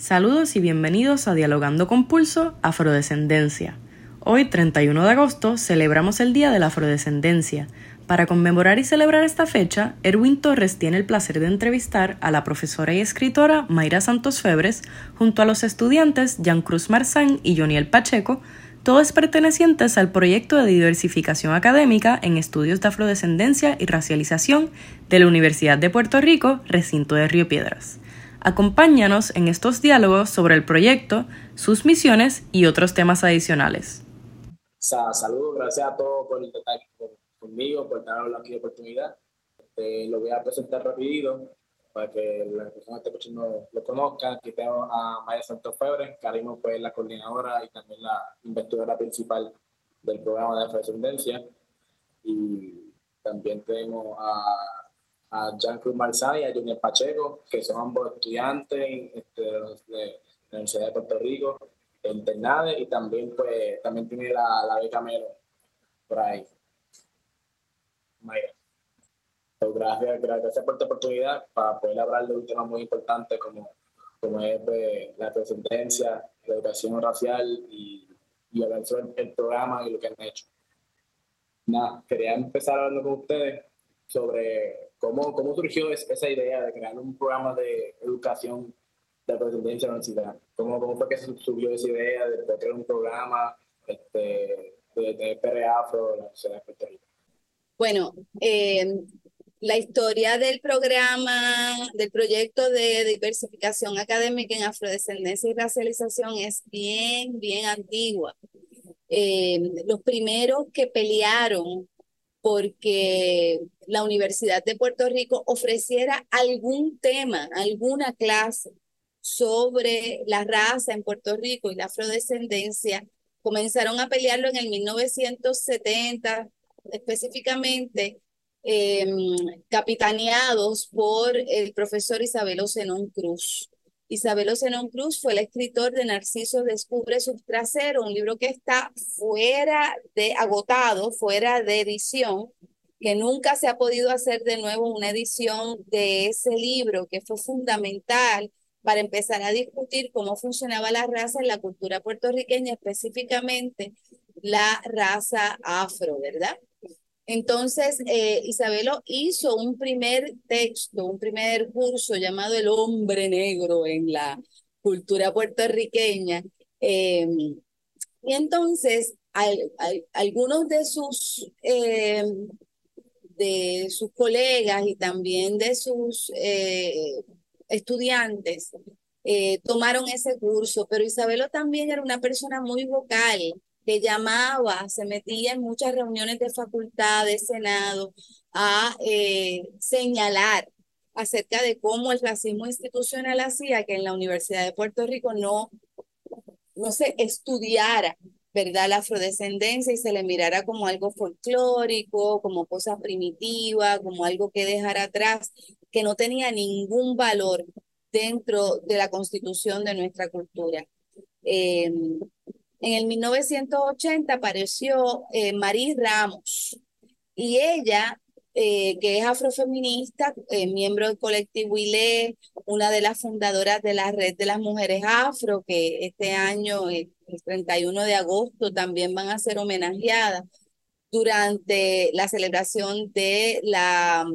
Saludos y bienvenidos a Dialogando con Pulso Afrodescendencia. Hoy, 31 de agosto, celebramos el Día de la Afrodescendencia. Para conmemorar y celebrar esta fecha, Erwin Torres tiene el placer de entrevistar a la profesora y escritora Mayra Santos Febres junto a los estudiantes Jean Cruz Marzán y Joniel Pacheco, todos pertenecientes al proyecto de diversificación académica en estudios de afrodescendencia y racialización de la Universidad de Puerto Rico, recinto de Río Piedras. Acompáñanos en estos diálogos sobre el proyecto, sus misiones y otros temas adicionales. Saludos, gracias a todos por estar conmigo, por darnos aquí de oportunidad. Este, lo voy a presentar rapidito para que las personas que escuchando lo conozcan. Aquí tengo a Maya Santos Febre, Karimo fue la coordinadora y también la investigadora principal del programa de afrodescendencia. Y también tenemos a a Jean Cruz Marzán y a Junior Pacheco, que son ambos estudiantes este, de, la Universidad de Puerto Rico, internados, y también, pues, también tiene la, la beca Melo por ahí. Gracias, gracias por esta oportunidad para poder hablar de un tema muy importante como, como es pues, la presidencia, la educación racial y, y hablar el programa y lo que han hecho. Nada, quería empezar hablando con ustedes sobre ¿Cómo, cómo surgió esa idea de crear un programa de educación de presidencia en la universidad? ¿Cómo, ¿Cómo, fue que surgió esa idea de, crear un programa este, de, de PRA Afro la Universidad de Puerto Rico? Bueno, eh, la historia del programa, del proyecto de diversificación académica en afrodescendencia y racialización es bien, bien antigua. Eh, los primeros que pelearon porque la Universidad de Puerto Rico ofreciera algún tema, alguna clase sobre la raza en Puerto Rico y la afrodescendencia, comenzaron a pelearlo en el 1970, específicamente em, capitaneados por el profesor Isabel Zenón Cruz. Isabel Zenón Cruz fue el escritor de Narciso Descubre su trasero, un libro que está fuera de, agotado, fuera de edición, que nunca se ha podido hacer de nuevo una edición de ese libro, que fue fundamental para empezar a discutir cómo funcionaba la raza en la cultura puertorriqueña, específicamente la raza afro, ¿verdad? Entonces, eh, Isabelo hizo un primer texto, un primer curso llamado El hombre negro en la cultura puertorriqueña. Em, y entonces, algunos de sus, em, de sus colegas y también de sus eh, estudiantes eh, tomaron ese curso, pero Isabelo también era una persona muy vocal que llamaba, se metía en muchas reuniones de facultad, de senado, a eh, señalar acerca de cómo el racismo institucional hacía que en la Universidad de Puerto Rico no, no se estudiara, ¿verdad?, la afrodescendencia y se le mirara como algo folclórico, como cosa primitiva, como algo que dejar atrás, que no tenía ningún valor dentro de la constitución de nuestra cultura. Eh, en el 1980 apareció eh, Marí Ramos y ella, eh, que es afrofeminista, eh, miembro del colectivo ILE, una de las fundadoras de la Red de las Mujeres Afro, que este año, el 31 de agosto, también van a ser homenajeadas durante la celebración de la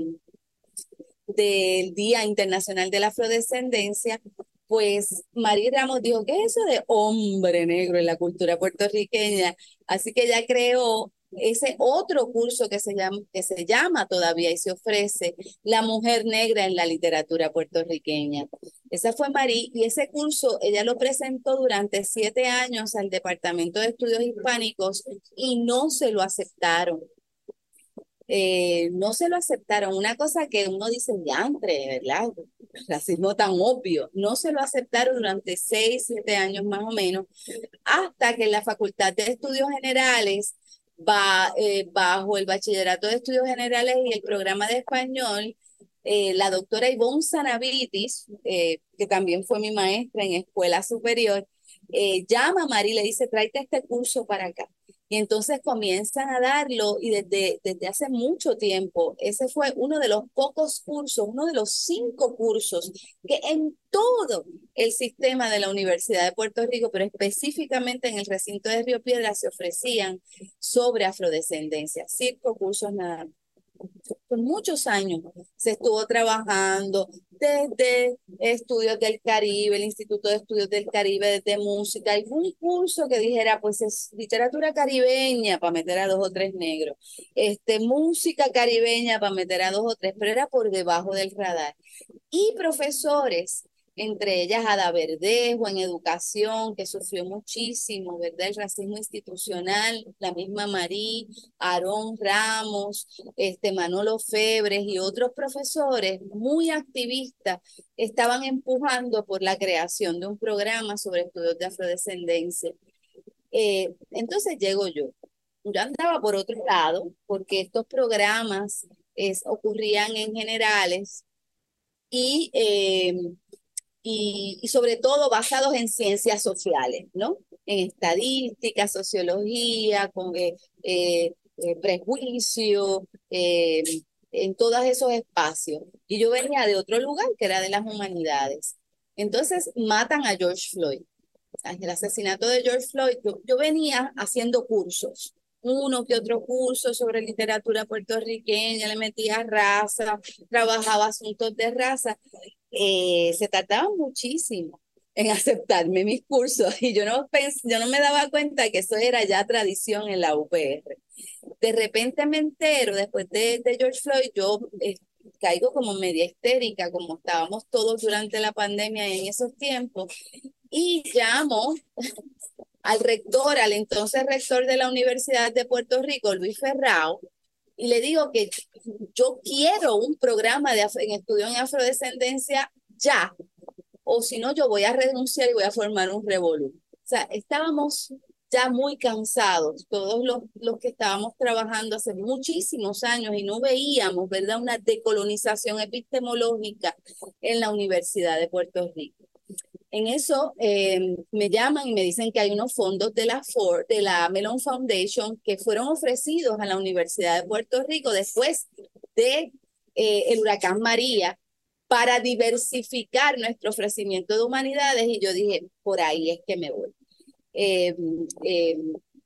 del Día Internacional de la Afrodescendencia, pues María Ramos dijo, ¿qué es eso de hombre negro en la cultura puertorriqueña? Así que ella creó ese otro curso que se llama, que se llama todavía y se ofrece La mujer negra en la literatura puertorriqueña. Esa fue María y ese curso ella lo presentó durante siete años al Departamento de Estudios Hispánicos y no se lo aceptaron. Eh, no se lo aceptaron. Una cosa que uno dice, entre ¿verdad? Racismo tan obvio. No se lo aceptaron durante seis, siete años más o menos, hasta que en la Facultad de Estudios Generales, eh, bajo el Bachillerato de Estudios Generales y el programa de español, eh, la doctora Ivonne Sanavitis, que también fue mi maestra en escuela superior, llama a Mari y le dice, tráete este curso para acá. Y entonces comienzan a darlo y desde, desde hace mucho tiempo, ese fue uno de los pocos cursos, uno de los cinco cursos que en todo el sistema de la Universidad de Puerto Rico, pero específicamente en el recinto de Río Piedra, se ofrecían sobre afrodescendencia, cinco cursos nada por muchos años se estuvo trabajando desde Estudios del Caribe, el Instituto de Estudios del Caribe, desde música, algún curso que dijera, pues es literatura caribeña para meter a dos o tres negros, este, música caribeña para meter a dos o tres, pero era por debajo del radar. Y profesores entre ellas Ada Verdejo en educación, que sufrió muchísimo, ¿verdad? El racismo institucional, la misma Marí, Aarón Ramos, este Manolo Febres y otros profesores muy activistas estaban empujando por la creación de un programa sobre estudios de afrodescendencia. Eh, entonces llego yo. Yo andaba por otro lado, porque estos programas es, ocurrían en generales y eh, y, sobre todo basados en ciencias sociales, ¿no? En estadística, sociología, con eh, eh, eh prejuicio, eh, en todos esos espacios. Y yo venía de otro lugar que era de las humanidades. Entonces matan a George Floyd. El asesinato de George Floyd, yo, yo venía haciendo cursos, uno que otro curso sobre literatura puertorriqueña, le metía raza, trabajaba asuntos de raza, eh, se tardaba muchísimo en aceptarme mis cursos y yo no, yo no me daba cuenta que eso era ya tradición en la UPR. De repente me entero, después de, de George Floyd, yo eh, caigo como media histérica, como estábamos todos durante la pandemia en esos tiempos, y llamo al rector, al entonces rector de la Universidad de Puerto Rico, Luis Ferrao, y le digo que yo quiero un programa de en estudio en afrodescendencia ya, o si no, yo voy a renunciar y voy a formar un revolú. O sea, estábamos ya muy cansados, todos los, los que estábamos trabajando hace muchísimos años y no veíamos, ¿verdad?, una decolonización epistemológica en la Universidad de Puerto Rico. En eso eh, me llaman y me dicen que hay unos fondos de la Ford, de la Melon Foundation, que fueron ofrecidos a la Universidad de Puerto Rico después de eh, el huracán María para diversificar nuestro ofrecimiento de humanidades y yo dije, por ahí es que me voy. Eh,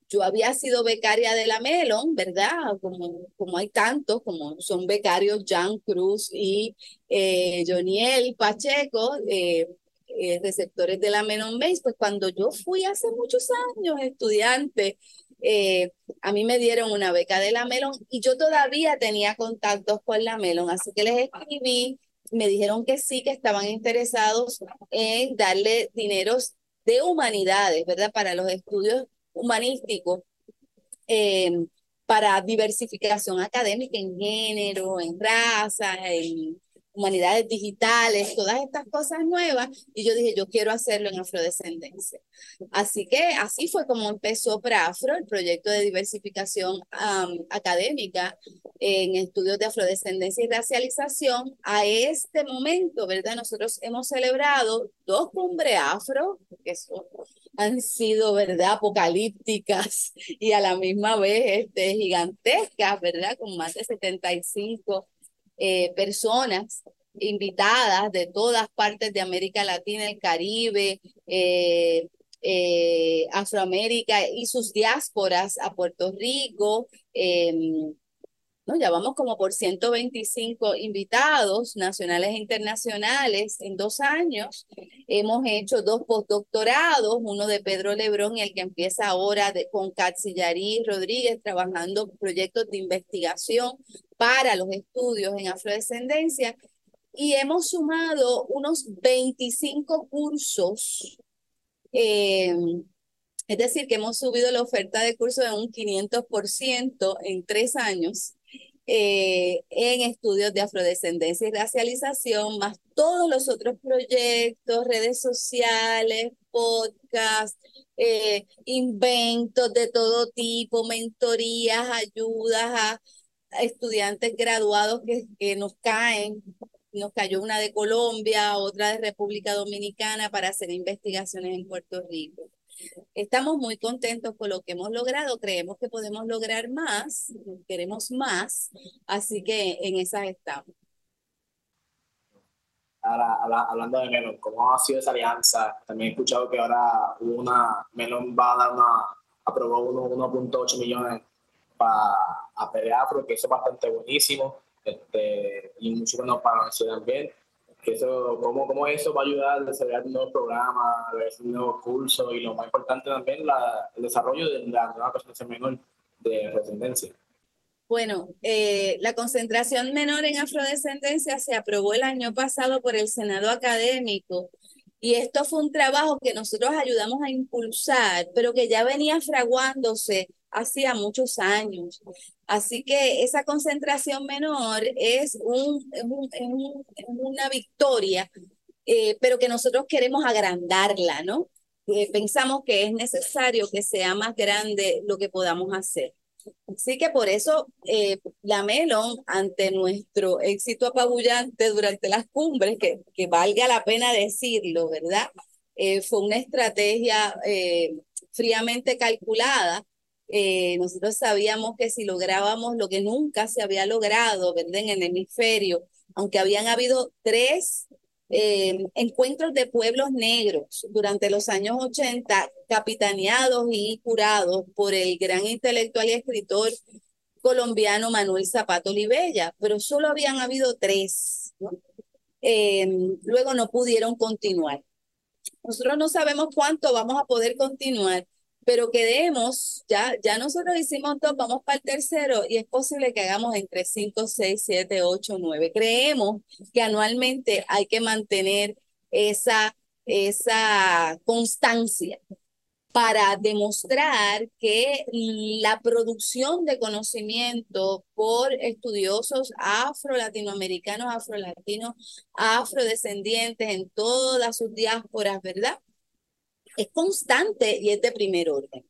yo había sido becaria de la Melon, ¿verdad? Como, como hay tantos, como son becarios Jan Cruz y Joniel Pacheco, eh, receptores de la Menon Base, pues cuando yo fui hace muchos años estudiante, eh, a mí me dieron una beca de la Melon y yo todavía tenía contactos con la Melon, así que les escribí, me dijeron que sí, que estaban interesados en darle dineros de humanidades, ¿verdad? Para los estudios humanísticos, eh, para diversificación académica en género, en raza, en humanidades digitales, todas estas cosas nuevas, y yo dije, yo quiero hacerlo en afrodescendencia. Así que así fue como empezó PRAFRO, el proyecto de diversificación académica en estudios de afrodescendencia y racialización. A este momento, ¿verdad? Nosotros hemos celebrado dos cumbres afro, que son, han sido, ¿verdad? Apocalípticas y a la misma vez este, gigantescas, ¿verdad? Con más de 75 eh, personas invitadas de todas partes de América Latina, el Caribe, eh, eh, Afroamérica y sus diásporas a Puerto Rico. Em, ¿no? Ya vamos como por 125 invitados nacionales e internacionales en dos años. Hemos hecho dos postdoctorados, uno de Pedro Lebrón y el que empieza ahora de, con Catsillarí Rodríguez trabajando proyectos de investigación para los estudios en afrodescendencia y hemos sumado unos 25 cursos. Eh, es decir, que hemos subido la oferta de cursos de un 500% en tres años eh, en estudios de afrodescendencia y racialización, más todos los otros proyectos, redes sociales, podcasts, eh, inventos de todo tipo, mentorías, ayudas a estudiantes graduados que, que nos caen. Nos cayó una de Colombia, otra de República Dominicana para hacer investigaciones en Puerto Rico. Estamos muy contentos con lo que hemos logrado, creemos que podemos lograr más, queremos más, así que en esas estamos. Ahora, hablando de Melon, ¿cómo ha sido esa alianza? También he escuchado que ahora una, Melon va a dar una, aprobó 1.8 millones para a Afro, que eso es bastante buenísimo, este, y mucho para la ciudad también. Que eso, ¿cómo, ¿Cómo eso va a ayudar a desarrollar nuevos programas, a nuevos cursos y lo más importante también, la, el desarrollo de la nueva presencia menor de descendencia? Bueno, eh, la concentración menor en afrodescendencia se aprobó el año pasado por el Senado Académico y esto fue un trabajo que nosotros ayudamos a impulsar, pero que ya venía fraguándose hacía muchos años. Así que esa concentración menor es, un, una victoria, eh, pero que nosotros queremos agrandarla, ¿no? Eh, pensamos que es necesario que sea más grande lo que podamos hacer. Así que por eso eh, la Melon, ante nuestro éxito apabullante durante las cumbres, que, que valga la pena decirlo, ¿verdad? Eh, fue una estrategia eh, fríamente calculada. Nosotros sabíamos que si lográbamos lo que nunca se había logrado, ¿verdad? En el hemisferio, aunque habían habido tres eh, encuentros de pueblos negros durante los años 80, capitaneados y curados por el gran intelectual y escritor colombiano Manuel Zapato Olivella, pero solo habían habido tres. Eh, luego no pudieron continuar. Nosotros no sabemos cuánto vamos a poder continuar, pero quedemos, ya, ya nosotros hicimos dos, vamos para el tercero y es posible que hagamos entre 5, 6, 7, 8, 9. Creemos que anualmente hay que mantener esa, esa constancia para demostrar que la producción de conocimiento por estudiosos afro-latinoamericanos, afro-latinos, afrodescendientes en todas sus diásporas, ¿verdad? Es constante y es de primer orden.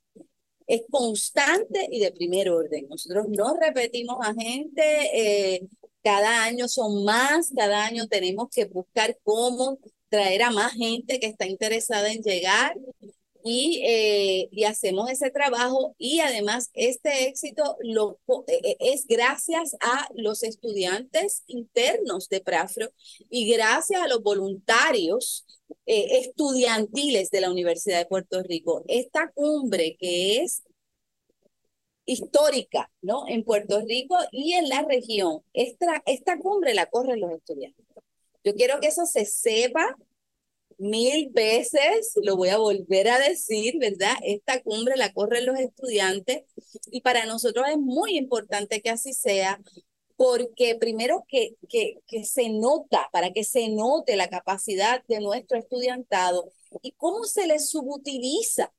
Es constante y de primer orden. Nosotros no repetimos a gente, eh, cada año son más, cada año tenemos que buscar cómo traer a más gente que está interesada en llegar y, eh, y hacemos ese trabajo y además este éxito lo, eh, es gracias a los estudiantes internos de Prafro y gracias a los voluntarios eh, estudiantiles de la Universidad de Puerto Rico. Esta cumbre que es histórica, ¿no? En Puerto Rico y en la región. Esta, esta cumbre la corren los estudiantes. Yo quiero que eso se sepa mil veces, lo voy a volver a decir, ¿verdad? Esta cumbre la corren los estudiantes y para nosotros es muy importante que así sea, porque primero que, que, que se nota, para que se note la capacidad de nuestro estudiantado y cómo se les subutiliza.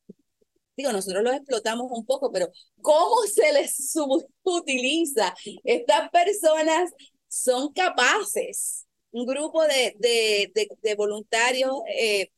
Digo, nosotros los explotamos un poco, pero cómo se les subutiliza. Estas personas son capaces un grupo de, de, de, voluntarios eh,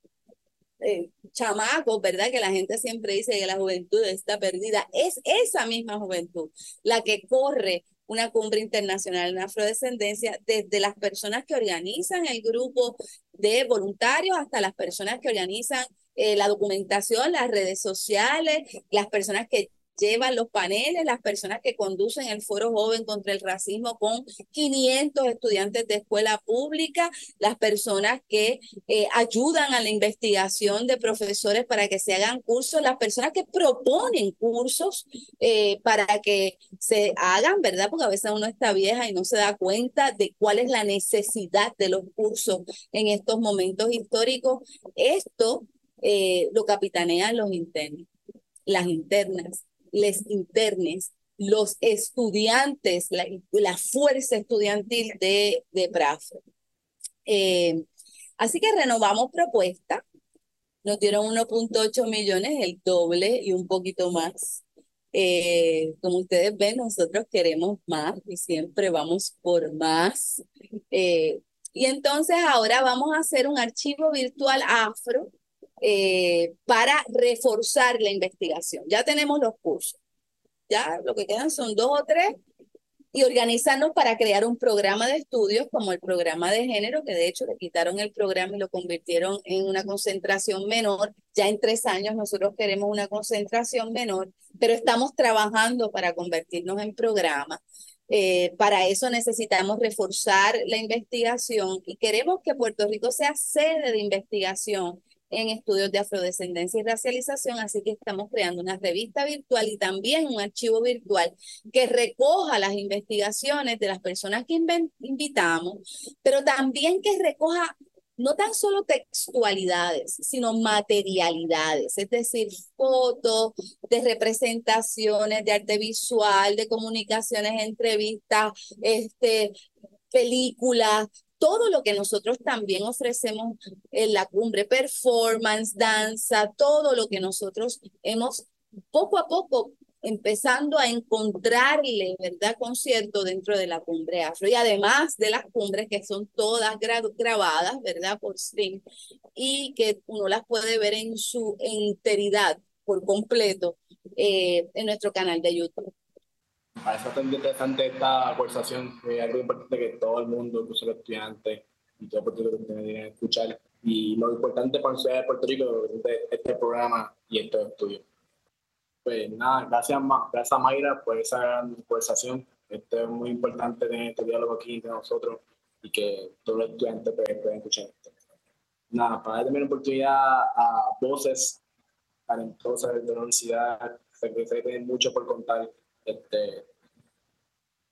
eh, chamacos, ¿verdad? Que la gente siempre dice que la juventud está perdida. Es esa misma juventud la que corre una cumbre internacional en afrodescendencia, desde las personas que organizan el grupo de voluntarios hasta las personas que organizan eh, la documentación, las redes sociales, las personas que llevan los paneles, las personas que conducen el Foro Joven contra el Racismo con 500 estudiantes de escuela pública, las personas que eh, ayudan a la investigación de profesores para que se hagan cursos, las personas que proponen cursos eh, para que se hagan, ¿verdad? Porque a veces uno está vieja y no se da cuenta de cuál es la necesidad de los cursos en estos momentos históricos. Esto eh, lo capitanean los internos, las internas les internes, los estudiantes, la, la fuerza estudiantil de, de eh, así que renovamos propuesta, nos dieron 1.8 millones, el doble y un poquito más. Eh, como ustedes ven, nosotros queremos más y siempre vamos por más. Eh, y entonces ahora vamos a hacer un archivo virtual afro eh, para reforzar la investigación. Ya tenemos los cursos, ya lo que quedan son dos o tres y organizarnos para crear un programa de estudios como el programa de género, que de hecho le quitaron el programa y lo convirtieron en una concentración menor. Ya en tres años nosotros queremos una concentración menor, pero estamos trabajando para convertirnos en programa. Eh, para eso necesitamos reforzar la investigación y queremos que Puerto Rico sea sede de investigación en estudios de afrodescendencia y racialización, así que estamos creando una revista virtual y también un archivo virtual que recoja las investigaciones de las personas que invitamos, pero también que recoja no tan solo textualidades, sino materialidades, es decir, fotos de representaciones de arte visual, de comunicaciones, entrevistas, este, películas, todo lo que nosotros también ofrecemos en la cumbre, performance, danza, todo lo que nosotros hemos poco a poco empezando a encontrarle, ¿verdad?, concierto dentro de la cumbre afro. Y además de las cumbres que son todas grabadas, ¿verdad?, por stream, y que uno las puede ver en su enteridad, por completo, eh, en nuestro canal de YouTube. Eso es interesante esta conversación, es algo importante que todo el mundo, incluso los estudiantes y todo Puerto Rico que escuchar. Y lo importante para la ciudad de Puerto Rico es este programa y estos estudios. Pues nada, gracias, gracias Mayra por esa gran conversación. Esto es muy importante tener este diálogo aquí entre nosotros y que todos los estudiantes pues, puedan escuchar esto. Nada, para darle una oportunidad a voces talentosas de la universidad, que se tienen mucho por contar este,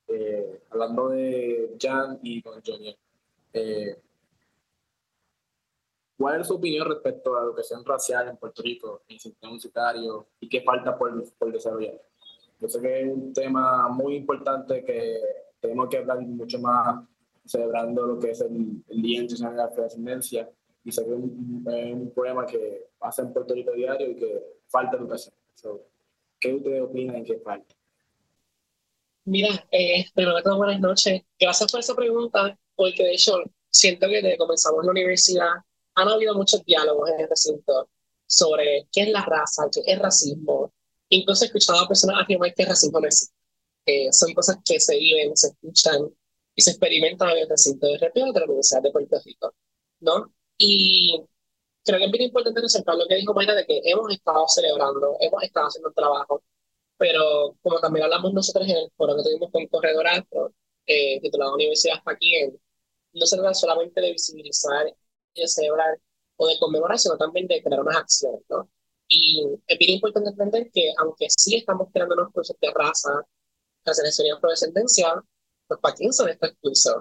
eh, hablando de Jan y con Johnny, eh, ¿cuál es su opinión respecto a la educación racial en Puerto Rico, en el sistema universitario y qué falta por, desarrollar? Yo sé que es un tema muy importante que tenemos que hablar mucho más celebrando lo que es el, Día Internacional de la Afrodescendencia y sé que es un, problema que pasa en Puerto Rico diario y que falta educación. ¿Qué ustedes opinan qué falta? Mira, eh, primero que todo, buenas noches. Gracias por esa pregunta, porque de hecho siento que desde que comenzamos la universidad han habido muchos diálogos en el recinto sobre qué es la raza, qué es racismo. Incluso he escuchado a personas afirmar que el racismo no existe. son cosas que se viven, se escuchan y se experimentan en el recinto de repente de la Universidad de Puerto Rico, ¿no? Y creo que es bien importante resaltar lo que dijo Mayra de que hemos estado celebrando, hemos estado haciendo un trabajo pero como también hablamos nosotros en el foro que tuvimos con Corredor Alto, eh, titulado Universidad Paquien, no se trata solamente de visibilizar y de celebrar o de conmemorar, sino también de crear unas acciones, ¿no? Y es bien importante entender que aunque sí estamos creando unos cursos de raza, selección y afrodescendencia, pues Paquien son estos cursos.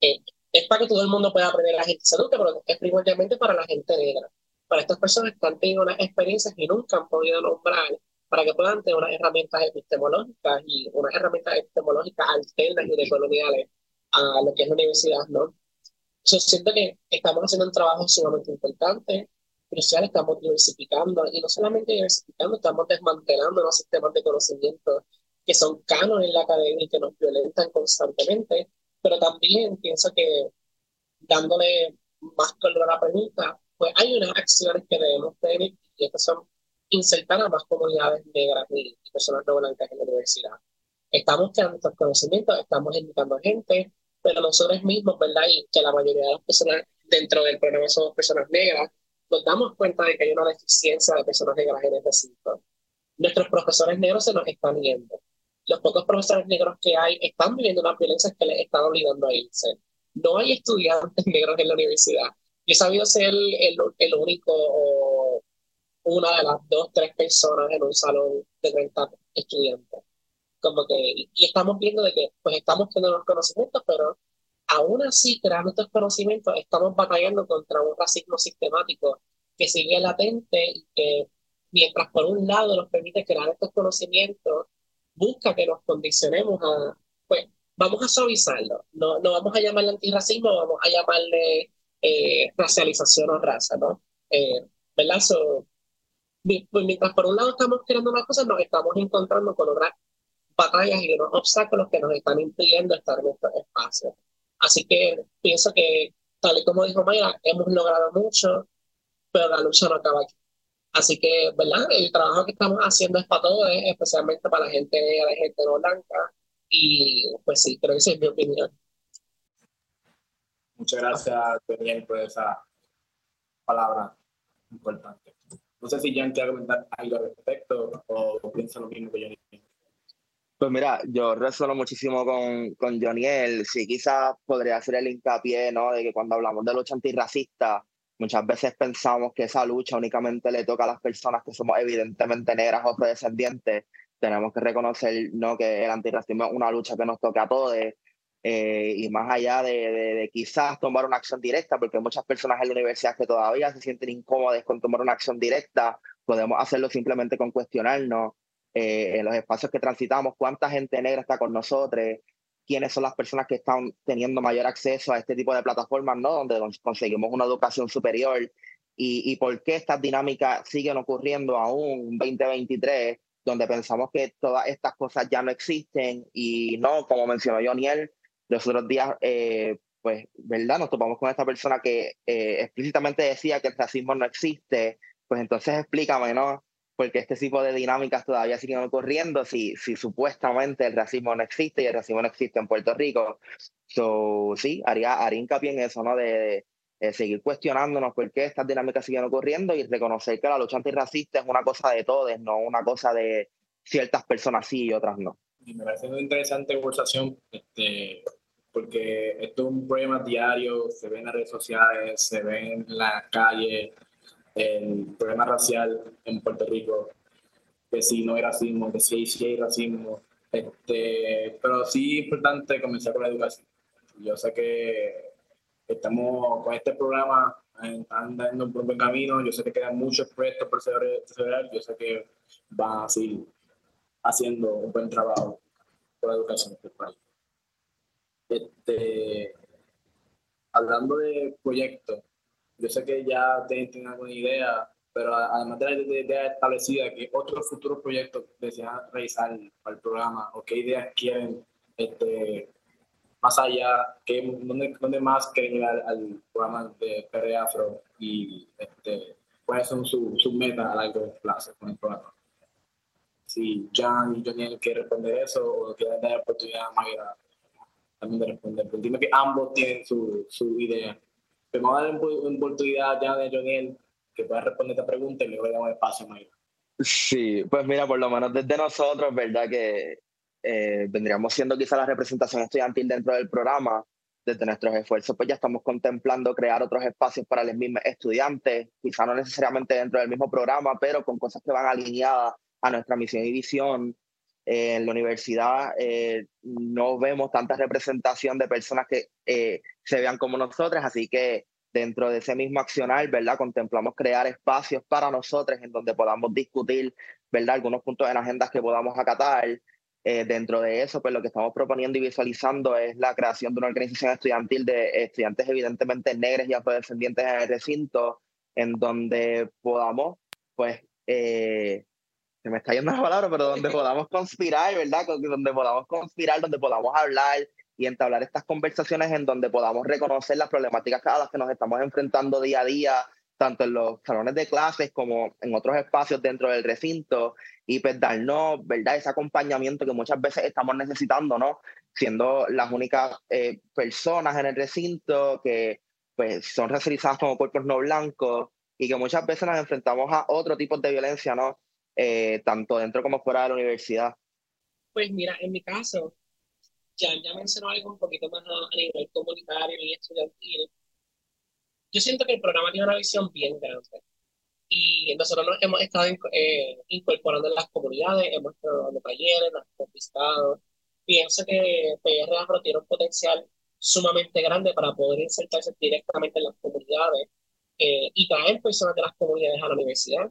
Eh, es para que todo el mundo pueda aprender la gente se pero es primordialmente para la gente negra, para estas personas que han tenido unas experiencias y nunca han podido nombrar para que puedan tener unas herramientas epistemológicas y unas herramientas epistemológicas alternas y decoloniales a lo que es la universidad, ¿no? Yo siento que estamos haciendo un trabajo sumamente importante, crucial, estamos diversificando, y no solamente diversificando, estamos desmantelando los sistemas de conocimiento que son canos en la academia y que nos violentan constantemente, pero también pienso que dándole más color a la pregunta, pues hay unas acciones que debemos tener y estas son insertar a más comunidades negras y, personas no blancas en la universidad. Estamos creando estos conocimientos, estamos invitando a gente, pero nosotros mismos, ¿verdad? Y que la mayoría de las personas dentro del programa somos personas negras, nos damos cuenta de que hay una deficiencia de personas negras en el recinto. Nuestros profesores negros se nos están yendo. Los pocos profesores negros que hay están viviendo una violencia que les están obligando a irse. No hay estudiantes negros en la universidad. Yo he sabido ser el, el, único una de las dos, tres personas en un salón de 30 estudiantes. Como que, y estamos viendo de que pues estamos teniendo los conocimientos, pero aún así, creando estos conocimientos, estamos batallando contra un racismo sistemático que sigue latente y que mientras por un lado nos permite crear estos conocimientos, busca que nos condicionemos a, pues, vamos a suavizarlo, no, no vamos a llamarle antirracismo, vamos a llamarle eh, racialización o raza, ¿no? Eh, ¿Verdad? pues mientras por un lado estamos creando unas cosas, nos estamos encontrando con otras batallas y unos obstáculos que nos están impidiendo estar en estos espacios. Así que pienso que, tal y como dijo Maya, hemos logrado mucho, pero la lucha no acaba aquí. Así que, ¿verdad? El trabajo que estamos haciendo es para todos, especialmente para la gente la gente no blanca, Y pues sí, creo que esa es mi opinión. Muchas gracias, Daniel, por esa palabra importante. No sé si Jan quiere comentar algo al respecto o piensa lo mismo que yo. Pues mira, yo resueno muchísimo con, con Joniel. Sí, quizás podría hacer el hincapié, ¿no? De que cuando hablamos de lucha antirracista, muchas veces pensamos que esa lucha únicamente le toca a las personas que somos evidentemente negras o afrodescendientes. Tenemos que reconocer, ¿no? Que el antirracismo es una lucha que nos toca a todos. Eh, y más allá de, de, de, quizás tomar una acción directa, porque hay muchas personas en la universidad que todavía se sienten incómodas con tomar una acción directa, podemos hacerlo simplemente con cuestionarnos eh, en los espacios que transitamos, cuánta gente negra está con nosotros, quiénes son las personas que están teniendo mayor acceso a este tipo de plataformas, ¿no? Donde conseguimos una educación superior y, y por qué estas dinámicas siguen ocurriendo aún en 2023, donde pensamos que todas estas cosas ya no existen y no, como mencionó Joniel, los otros días, eh, pues, ¿verdad? Nos topamos con esta persona que eh, explícitamente decía que el racismo no existe, pues entonces explícame, ¿no? porque este tipo de dinámicas todavía siguen ocurriendo si, si supuestamente el racismo no existe y el racismo no existe en Puerto Rico. So, sí, haría, haría hincapié en eso, ¿no? De, de, seguir cuestionándonos por qué estas dinámicas siguen ocurriendo y reconocer que la lucha antirracista es una cosa de todos, no una cosa de ciertas personas sí y otras no. Y me parece una interesante conversación, este, porque esto es un problema diario, se ve en las redes sociales, se ve en la calle, el problema racial en Puerto Rico, que si no hay racismo, que sí, sí hay racismo, este, pero sí es importante comenzar con la educación. Yo sé que estamos con este programa andando por un buen camino, yo sé que quedan muchos proyectos por celebrar, yo sé que van a seguir haciendo un buen trabajo por la educación este país. Este, hablando de proyectos, yo sé que ya tienen, alguna idea, pero además de la idea establecida, ¿qué otros futuros proyectos desean realizar para el programa o qué ideas quieren este, más allá, qué, dónde, dónde, más quieren llegar al programa de PR Afro y este, cuáles son sus su metas a largo plazo con el programa? Si Jan y Joniel quieren responder eso o quieren dar oportunidad a Mayra también de responder, entiendo que ambos tienen su, su idea vamos a dar una oportunidad ya de Joniel que pueda responder esta pregunta y luego le damos espacio a Sí, pues mira, por lo menos desde nosotros, ¿verdad? Que eh, vendríamos siendo quizá la representación estudiantil dentro del programa. Desde nuestros esfuerzos, pues ya estamos contemplando crear otros espacios para los mismos estudiantes, quizá no necesariamente dentro del mismo programa, pero con cosas que van alineadas a nuestra misión y visión. Eh, en la universidad eh, no vemos tanta representación de personas que eh, se vean como nosotros, así que dentro de ese mismo accionar, ¿verdad? Contemplamos crear espacios para nosotros en donde podamos discutir, ¿verdad? Algunos puntos en agendas que podamos acatar. dentro de eso, pues lo que estamos proponiendo y visualizando es la creación de una organización estudiantil de estudiantes evidentemente negros y afrodescendientes en el recinto, en donde podamos, pues, se me está yendo la palabra, pero donde podamos conspirar, ¿verdad? Donde podamos conspirar, donde podamos hablar y entablar estas conversaciones en donde podamos reconocer las problemáticas a las que nos estamos enfrentando día a día, tanto en los salones de clases como en otros espacios dentro del recinto, y pues darnos, ¿verdad? Ese acompañamiento que muchas veces estamos necesitando, ¿no? Siendo las únicas eh, personas en el recinto que pues son racializadas como cuerpos no blancos y que muchas veces nos enfrentamos a otro tipo de violencia, ¿no? Eh, tanto dentro como fuera de la universidad? Pues mira, en mi caso, ya, ya mencionó algo un poquito más a, nivel comunitario y estudiantil. Yo siento que el programa tiene una visión bien grande. Y nosotros nos hemos estado eh, incorporando en las comunidades, hemos estado dando talleres, nos hemos visitado. Pienso que PR Afro tiene un potencial sumamente grande para poder insertarse directamente en las comunidades eh, y traer personas de las comunidades a la universidad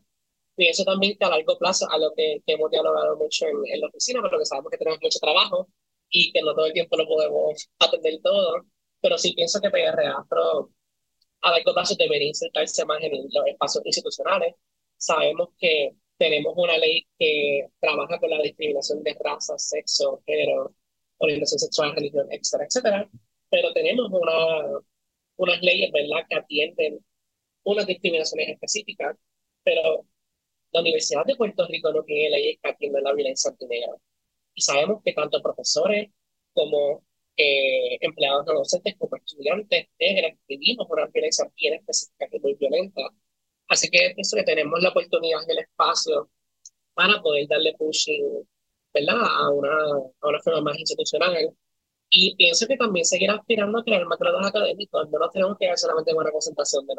Pienso también que a largo plazo, a lo que, hemos dialogado mucho en, la oficina, pero que sabemos que tenemos mucho trabajo y que no todo el tiempo lo podemos atender todo, pero sí pienso que PR Afro a largo plazo debería insertarse más en los espacios institucionales. Sabemos que tenemos una ley que trabaja con la discriminación de raza, sexo, género, orientación sexual, religión, etcétera, etcétera, pero tenemos una, unas leyes, ¿verdad?, que atienden unas discriminaciones específicas, pero la Universidad de Puerto Rico no tiene leyes que atiendan la violencia antinegra. Y sabemos que tanto profesores como eh, empleados no docentes como estudiantes negras vivimos una violencia bien específica que es muy violenta. Así que eso que tenemos la oportunidad y el espacio para poder darle pushing ¿verdad? A, una, a una forma más institucional. Y pienso que también seguir aspirando a crear métodos académicos. No nos tenemos que quedar solamente en una concentración de.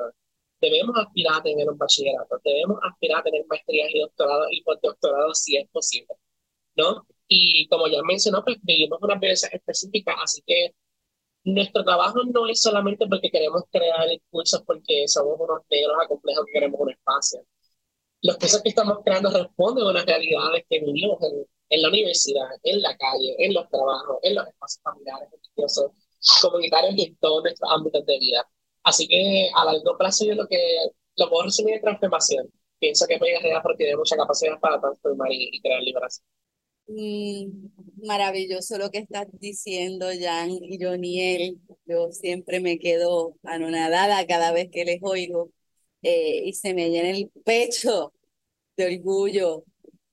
Debemos aspirar a tener un bachillerato, debemos aspirar a tener maestrías y doctorados y postdoctorados si es posible. ¿no? Y como ya mencionó, pues vivimos una violencia específica, así que nuestro trabajo no es solamente porque queremos crear impulsos porque somos unos negros complejos que queremos un espacio. Los cosas que estamos creando responden a unas realidades que vivimos en, en la universidad, en la calle, en los trabajos, en los espacios familiares, religiosos, comunitarios y en todos nuestros ámbitos de vida. Así que a largo plazo yo lo que lo puedo resumir en transformación. Pienso que Pega Real tiene mucha capacidad para transformar y crear liberación. Mm, maravilloso lo que estás diciendo, Jan y Joniel. Yo siempre me quedo anonadada cada vez que les oigo eh, y se me llena el pecho de orgullo,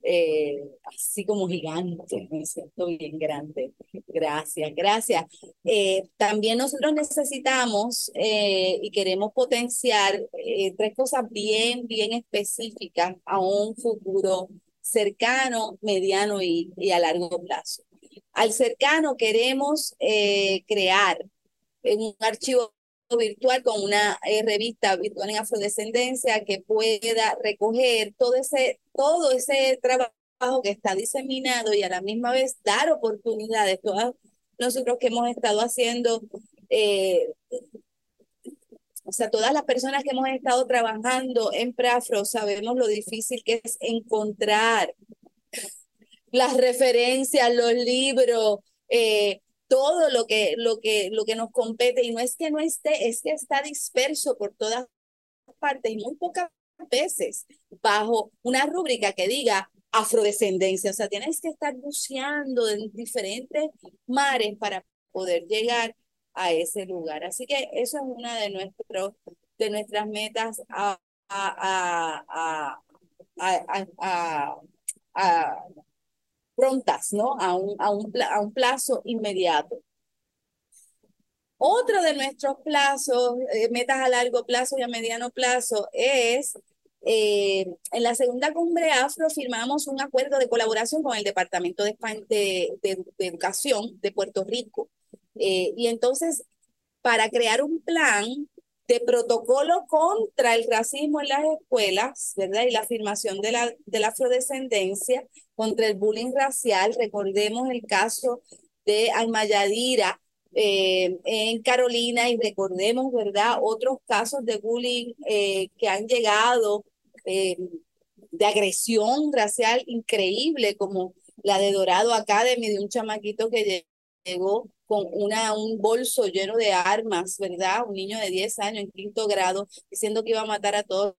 eh, así como gigante, me siento bien grande. Gracias, gracias. Eh, también nosotros necesitamos y queremos potenciar tres cosas bien, bien específicas a un futuro cercano, mediano y, a largo plazo. Al cercano queremos eh, crear un archivo virtual con una eh, revista virtual en afrodescendencia que pueda recoger todo ese, todo ese trabajo que está diseminado y a la misma vez dar oportunidades. Todos nosotros que hemos estado haciendo eh, o sea, todas las personas que hemos estado trabajando en Prafro sabemos lo difícil que es encontrar las referencias, los libros, eh, todo lo que, lo, que, lo que nos compete. Y no es que no esté, es que está disperso por todas partes y muy pocas veces bajo una rúbrica que diga afrodescendencia. O sea, tienes que estar buceando en diferentes mares para poder llegar a ese lugar. Así que eso es una de, nuestros, de nuestras metas a, a, a, a prontas, ¿no? A un, a, un, a un plazo inmediato. Otro de nuestros plazos, eh, metas a largo plazo y a mediano plazo, es eh, en la segunda cumbre afro firmamos un acuerdo de colaboración con el Departamento de, de, de Educación de Puerto Rico eh, y entonces, para crear un plan de protocolo contra el racismo en las escuelas, ¿verdad? Y la afirmación de la, de la afrodescendencia contra el bullying racial. Recordemos el caso de Almayadira eh, en Carolina y recordemos, ¿verdad? Otros casos de bullying eh, que han llegado de agresión racial increíble, como la de Dorado Academy, de un chamaquito que llegó con una, un bolso lleno de armas, ¿verdad? Un niño de 10 años en quinto grado diciendo que iba a matar a todos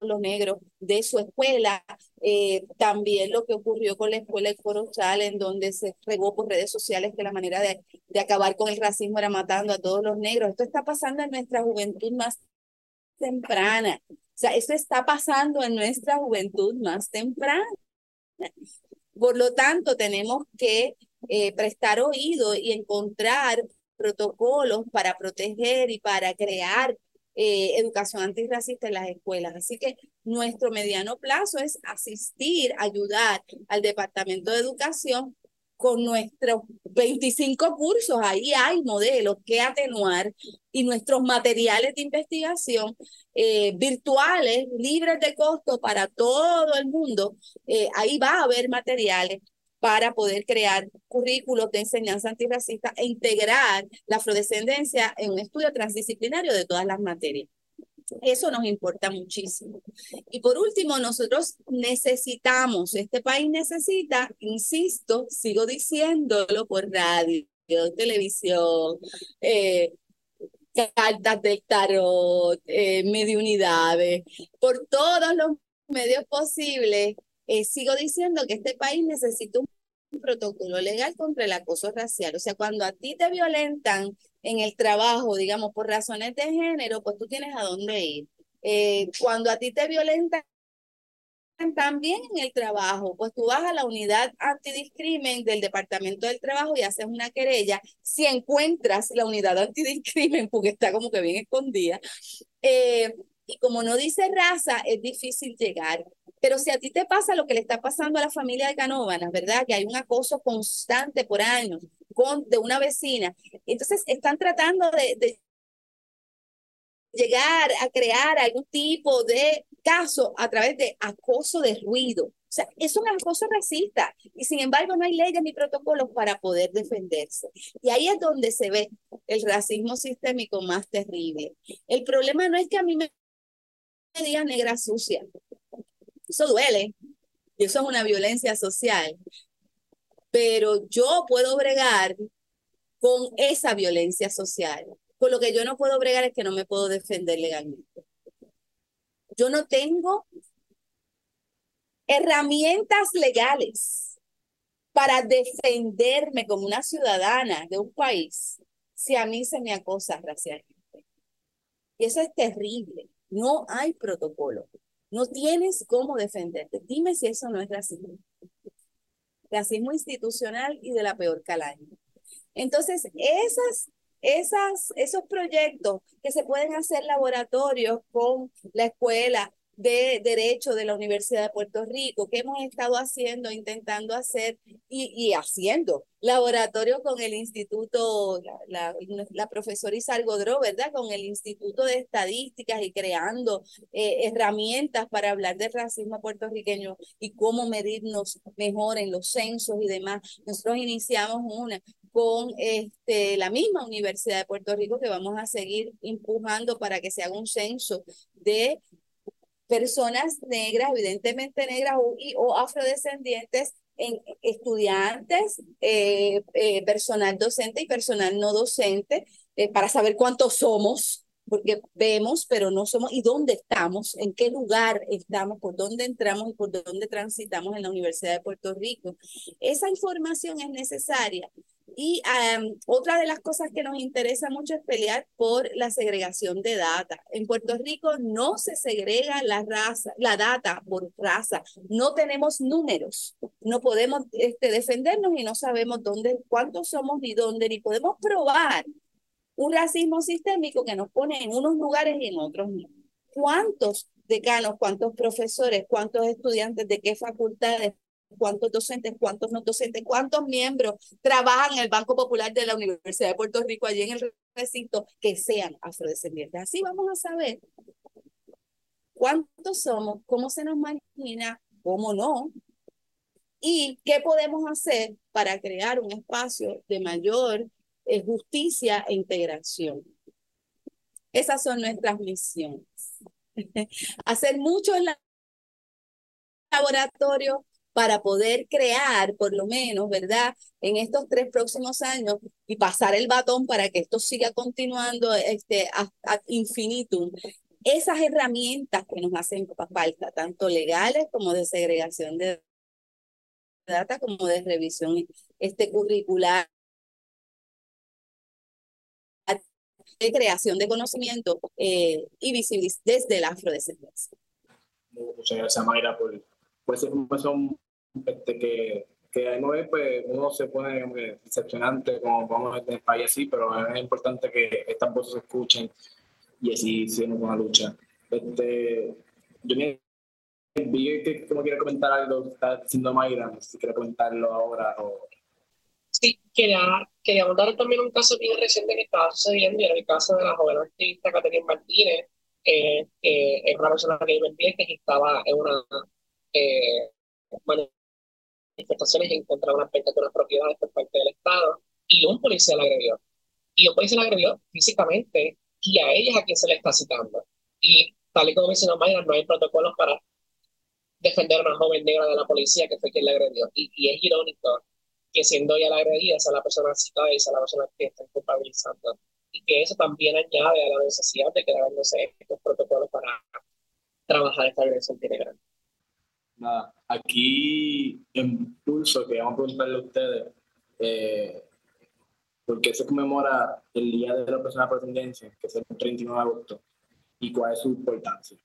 los negros de su escuela. Eh, también lo que ocurrió con la escuela de Corozal, en donde se regó por redes sociales que la manera de, de acabar con el racismo era matando a todos los negros. Esto está pasando en nuestra juventud más temprana. O sea, esto está pasando en nuestra juventud más temprana. Por lo tanto, tenemos que eh, prestar oído y encontrar protocolos para proteger y para crear eh, educación antirracista en las escuelas. Así que nuestro mediano plazo es asistir, ayudar al Departamento de Educación con nuestros 25 cursos. Ahí hay modelos que atenuar y nuestros materiales de investigación eh, virtuales, libres de costo para todo el mundo. ahí va a haber materiales para poder crear currículos de enseñanza antirracista e integrar la afrodescendencia en un estudio transdisciplinario de todas las materias. Eso nos importa muchísimo. Y por último, nosotros necesitamos, este país necesita, insisto, sigo diciéndolo por radio, televisión, eh, cartas del tarot, eh, mediunidades, por todos los medios posibles, eh, sigo diciendo que este país necesita un protocolo legal contra el acoso racial. O sea, cuando a ti te violentan en el trabajo, digamos, por razones de género, pues tú tienes a dónde ir. Eh, cuando a ti te violentan también en el trabajo, pues tú vas a la unidad antidiscrimen del Departamento del Trabajo y haces una querella. Si encuentras la unidad antidiscrimen, porque está como que bien escondida, eh, y como no dice raza, es difícil llegar. Pero si a ti te pasa lo que le está pasando a la familia de Canóvanas, ¿verdad? Que hay un acoso constante por años con, de una vecina. Entonces están tratando de, de llegar a crear algún tipo de caso a través de acoso de ruido. O sea, es un acoso racista y sin embargo no hay leyes ni protocolos para poder defenderse. Y ahí es donde se ve el racismo sistémico más terrible. El problema no es que a mí me digan negra sucia. Eso duele y eso es una violencia social. Pero yo puedo bregar con esa violencia social. Con lo que yo no puedo bregar es que no me puedo defender legalmente. Yo no tengo herramientas legales para defenderme como una ciudadana de un país si a mí se me acosa racialmente. Y eso es terrible. No hay protocolo. No tienes cómo defenderte. Dime si eso no es racismo. Racismo institucional y de la peor calaña. Entonces, esas esas, esos proyectos que se pueden hacer laboratorios con la escuela de Derecho de la Universidad de Puerto Rico, que hemos estado haciendo, intentando hacer y, y haciendo laboratorio con el Instituto, la, la, profesora Isar Godró, ¿verdad? Con el Instituto de Estadísticas y creando eh, herramientas para hablar del racismo puertorriqueño y cómo medirnos mejor en los censos y demás. Nosotros iniciamos una con este, la misma Universidad de Puerto Rico que vamos a seguir empujando para que se haga un censo de personas negras, evidentemente negras o, o afrodescendientes, en estudiantes, eh, eh, personal docente y personal no docente, eh, para saber cuántos somos, porque vemos, pero no somos, y dónde estamos, en qué lugar estamos, por dónde entramos y por dónde transitamos en la Universidad de Puerto Rico. Esa información es necesaria y otra de las cosas que nos interesa mucho es pelear por la segregación de data. En Puerto Rico no se segrega la raza, la data por raza. No tenemos números. No podemos este, defendernos y no sabemos dónde, cuántos somos ni dónde, ni podemos probar un racismo sistémico que nos pone en unos lugares y en otros no. ¿Cuántos decanos, cuántos profesores, cuántos estudiantes de qué facultades cuántos docentes, cuántos no docentes, cuántos miembros trabajan en el Banco Popular de la Universidad de Puerto Rico, allí en el recinto, que sean afrodescendientes. Así vamos a saber cuántos somos, cómo se nos imagina, cómo no, y qué podemos hacer para crear un espacio de mayor eh, justicia e integración. Esas son nuestras misiones. Hacer mucho en laboratorio, para poder crear, por lo menos, ¿verdad? En estos tres próximos años y pasar el batón para que esto siga continuando este, ad infinitum. Esas herramientas que nos hacen falta, tanto legales como de segregación de data, como de revisión este, curricular, de creación de conocimiento eh, y visibilización desde la afrodescendencia. Muchas gracias, Mayra, por, por esa información este, que, que no es, pues uno se pone decepcionante como vamos en el país así, pero es importante que estas voces se escuchen y así sigamos con la lucha. Este, yo vi que como quiere comentar algo que está diciendo Mayra, si quiere comentarlo ahora o... Sí, quería, quería contar también un caso bien reciente que estaba sucediendo, y era el caso de la joven artista Caterina Martínez, eh, eh, es una persona que vive en que estaba en una eh, manifestaciones en contra de una de unas propiedades por parte del Estado y un policía la agredió. Y un policía la agredió físicamente y a ella es a quien se le está citando. Y tal y como mencionó Mayra, no hay protocolos para defender a una joven negra de la policía que fue quien la agredió. Y, y es irónico que siendo ella la agredida, sea la persona citada y sea la persona que está culpabilizando. Y que eso también añade a la necesidad de que deben estos protocolos para trabajar esta violencia integral. Nada, aquí en Pulso, que vamos a preguntarle a ustedes, eh, ¿por qué se conmemora el Día de la Persona Descendencia, que es el 39 de agosto, y cuál es su importancia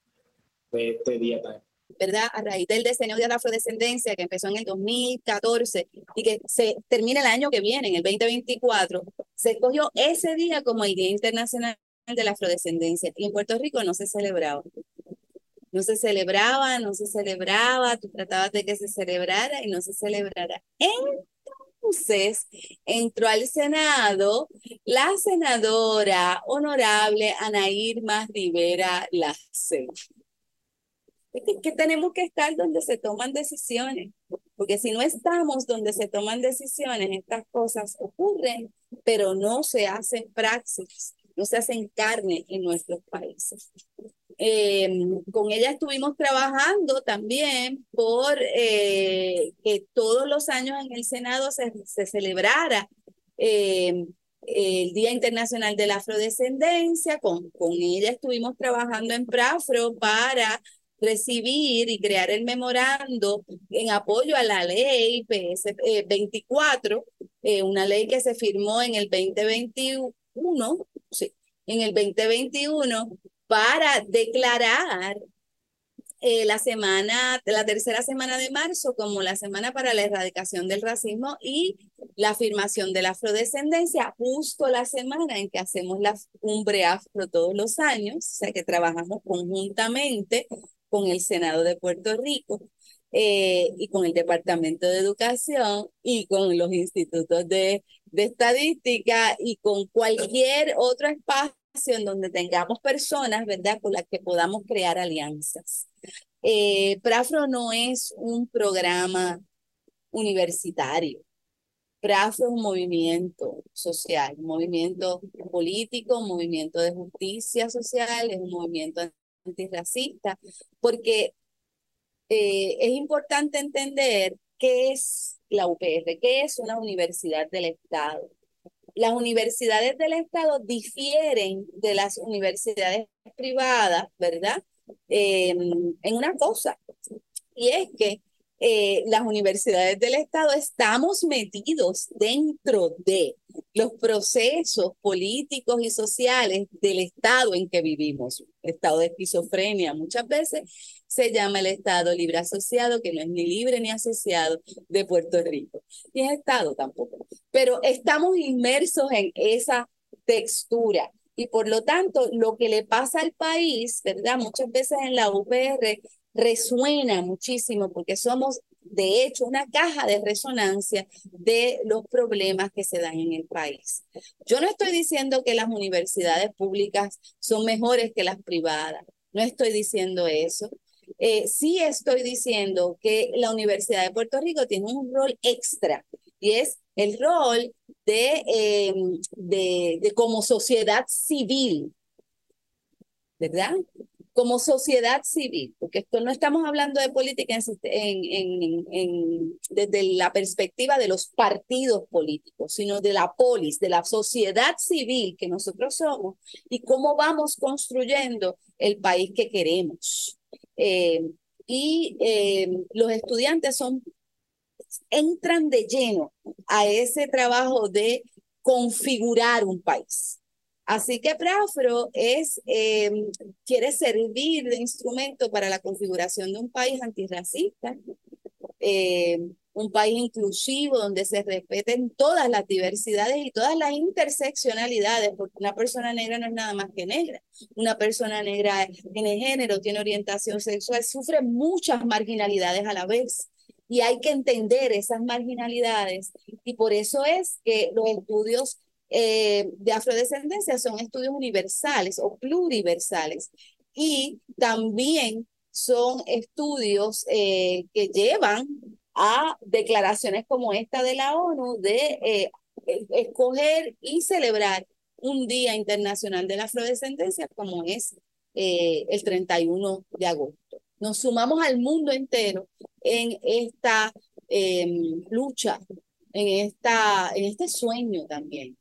de este día tan, ¿verdad? A raíz del diseño de la afrodescendencia que empezó en el 2014 y que se termina el año que viene, en el 2024, se escogió ese día como el Día Internacional de la Afrodescendencia y en Puerto Rico no se celebraba. No se celebraba, no se celebraba, tú tratabas de que se celebrara y no se celebrara. Entonces entró al Senado la senadora honorable Ana Irma Rivera Lace que tenemos que estar donde se toman decisiones, porque si no estamos donde se toman decisiones, estas cosas ocurren, pero no se hacen praxis, no se hacen carne en nuestros países. Em, con ella estuvimos trabajando también por eh, que todos los años en el Senado se, celebrara em, el Día Internacional de la Afrodescendencia. Con, con ella estuvimos trabajando en Prafro para recibir y crear el memorando en apoyo a la ley PS 24, eh, eh, una ley que se firmó en el 2021, sí, en el 2021 para declarar eh, la semana, la tercera semana de marzo como la semana para la erradicación del racismo y la afirmación de la afrodescendencia, justo la semana en que hacemos la cumbre afro todos los años, o sea que trabajamos conjuntamente con el Senado de Puerto Rico eh, y con el Departamento de Educación y con los institutos de, de estadística y con cualquier otro espacio en donde tengamos personas, ¿verdad?, con las que podamos crear alianzas. Eh, Prafro no es un programa universitario. Prafro es un movimiento social, un movimiento político, un movimiento de justicia social, es un movimiento antirracista, porque eh, es importante entender qué es la UPR, qué es una universidad del Estado. Las universidades del Estado difieren de las universidades privadas, ¿verdad? Em, en una cosa, y es que eh, las universidades del Estado estamos metidos dentro de los procesos políticos y sociales del Estado en que vivimos. Estado de esquizofrenia muchas veces se llama el Estado libre asociado, que no es ni libre ni asociado de Puerto Rico. Y es Estado tampoco. Pero estamos inmersos en esa textura. Y por lo tanto, lo que le pasa al país, ¿verdad? Muchas veces en la UPR resuena muchísimo porque somos de hecho una caja de resonancia de los problemas que se dan en el país. Yo no estoy diciendo que las universidades públicas son mejores que las privadas, no estoy diciendo eso. Eh, sí estoy diciendo que la Universidad de Puerto Rico tiene un rol extra y es el rol de, eh, de, de como sociedad civil, ¿verdad? Como sociedad civil, porque esto no estamos hablando de política desde la perspectiva de los partidos políticos, sino de la polis, de la sociedad civil que nosotros somos y cómo vamos construyendo el país que queremos. Eh, y eh, los estudiantes son entran de lleno a ese trabajo de configurar un país. Así que Prafro es, em, quiere servir de instrumento para la configuración de un país antirracista, em, un país inclusivo donde se respeten todas las diversidades y todas las interseccionalidades, porque una persona negra no es nada más que negra. Una persona negra tiene género, tiene orientación sexual, sufre muchas marginalidades a la vez y hay que entender esas marginalidades. Y por eso es que los estudios eh, de afrodescendencia son estudios universales o pluriversales y también son estudios eh, que llevan a declaraciones como esta de la ONU de eh, escoger y celebrar un Día Internacional de la Afrodescendencia como es el 31 de agosto. Nos sumamos al mundo entero en esta em, lucha, en, esta, en este sueño también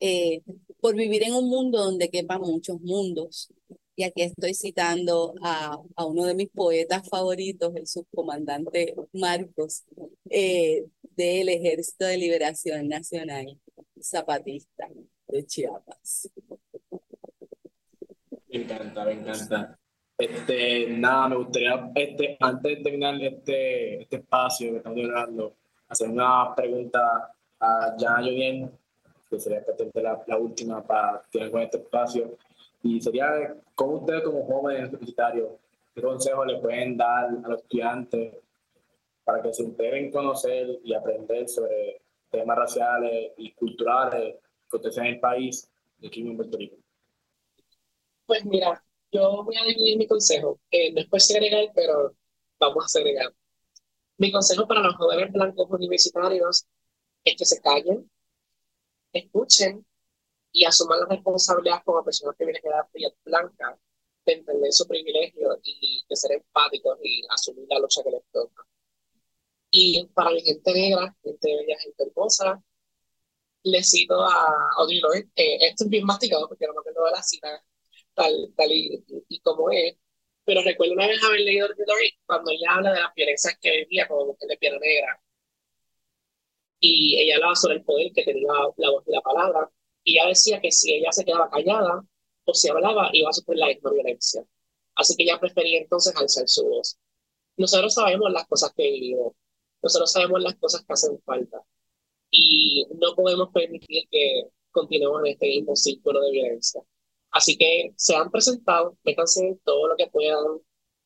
eh, por vivir en un mundo donde quepan muchos mundos. Y aquí estoy citando a, a uno de mis poetas favoritos, el subcomandante Marcos, eh, del Ejército de Liberación Nacional Zapatista de Chiapas. Me encanta, me encanta. Este, nada, me gustaría, este, antes de terminar este, este espacio que estamos hablando, hacer una pregunta a Jan Juniel, que sería la, la última para tener con este espacio. Y sería, ¿cómo ustedes como jóvenes universitarios, qué consejos le pueden dar a los estudiantes para que se integren conocer y aprender sobre temas raciales y culturales que acontecen en el país de aquí en Puerto Rico? Pues mira, yo voy a dividir mi consejo. Eh, no es por segregar, pero vamos a segregar. Mi consejo para los jóvenes blancos universitarios es que se callen, escuchen y asuman la responsabilidad como personas privilegiadas y blancas de entender su privilegio y de ser empáticos y asumir la lucha que les toca. Y para la gente negra, gente bella, gente hermosa, les cito a Audrey Lorde, eh, esto es bien masticado porque no me acuerdo de la cita tal, tal y, y, como es, pero recuerdo una vez haber leído Audrey Lorde cuando ella habla de las violencias que vivía como mujer de piel negra. Y ella hablaba sobre el poder que tenía la y la palabra. Y ella decía que si ella se quedaba callada o si hablaba, iba a sufrir la misma violencia. Así que ella prefería entonces alzar su voz. Nosotros sabemos las cosas que vivimos nosotros sabemos las cosas que hacen falta y no podemos permitir que continuemos en este mismo círculo de violencia. Así que se han presentado, métanse todo lo que puedan,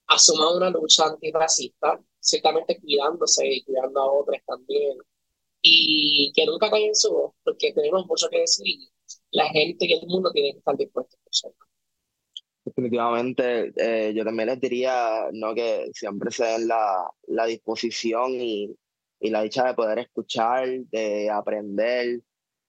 asuman una lucha antirracista, ciertamente cuidándose y cuidando a otros también, y que nunca caigan su voz, porque tenemos mucho que decir. La gente y el mundo tienen que estar dispuestos a escucharlo. Definitivamente, eh, yo también les diría ¿no? que siempre se den la, la disposición y, y, la dicha de poder escuchar, de aprender,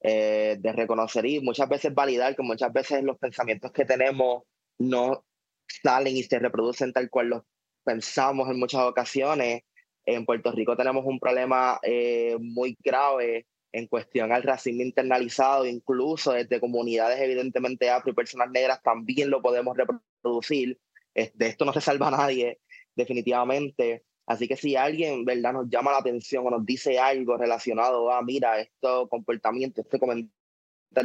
eh, de reconocer y muchas veces validar que muchas veces los pensamientos que tenemos no salen y se reproducen tal cual los pensamos en muchas ocasiones. En Puerto Rico tenemos un problema eh, muy grave en cuestión al racismo internalizado, incluso desde comunidades evidentemente afro y personas negras también lo podemos reproducir. De esto no se salva nadie, definitivamente. Así que si alguien, ¿verdad?, nos llama la atención o nos dice algo relacionado a, mira, esto comportamiento, este comentario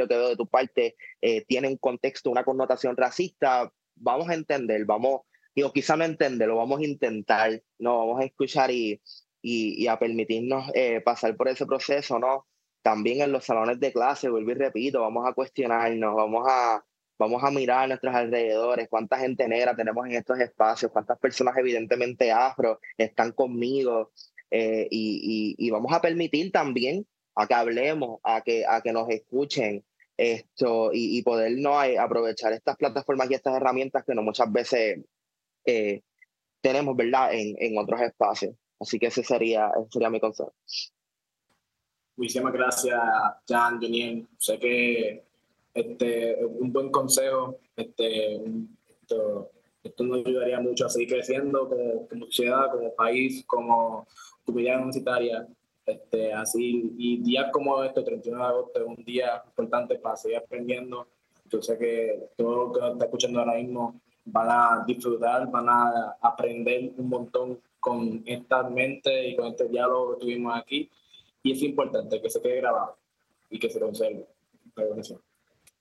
que veo de tu parte eh, tiene un contexto, una connotación racista, vamos a entender, vamos, digo, quizá no entenderlo, vamos a intentar, no, vamos a escuchar y, y, a permitirnos eh, pasar por ese proceso, ¿no? también en los salones de clase, vuelvo y repito, vamos a cuestionarnos, vamos a, vamos a mirar a nuestros alrededores, cuánta gente negra tenemos en estos espacios, cuántas personas evidentemente afro están conmigo, eh, y, y, vamos a permitir también a que hablemos, a que, a que nos escuchen esto y, y poder ¿no? aprovechar estas plataformas y estas herramientas que no muchas veces eh, tenemos, ¿verdad?, en, en otros espacios. Así que ese sería, ese sería mi consejo. Muchísimas gracias, Jan, Juniel. Sé que este, un buen consejo. Este, esto, esto, nos ayudaría mucho a seguir creciendo como, como sociedad, como país, como comunidad universitaria. Este, así, y días como este, 31 de agosto, es un día importante para seguir aprendiendo. Yo sé que todo lo que está escuchando ahora mismo van a disfrutar, van a aprender un montón con esta mente y con este diálogo que tuvimos aquí y es importante que se quede grabado y que se conserve.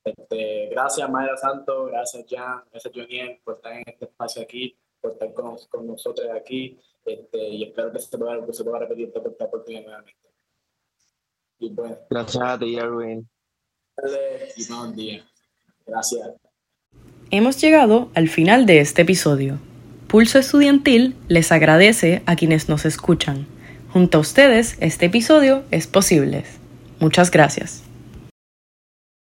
Este, gracias, Mayra Santos, gracias, Jan, gracias, Joniel, por estar en este espacio aquí, por estar con, con nosotros aquí, este, y espero que se pueda, que se pueda repetir esta, oportunidad nuevamente. Y bueno, gracias a ti, Erwin. Y buen día. Gracias. Hemos llegado al final de este episodio. Pulso Estudiantil les agradece a quienes nos escuchan. Junto a ustedes, este episodio es posible. Muchas gracias.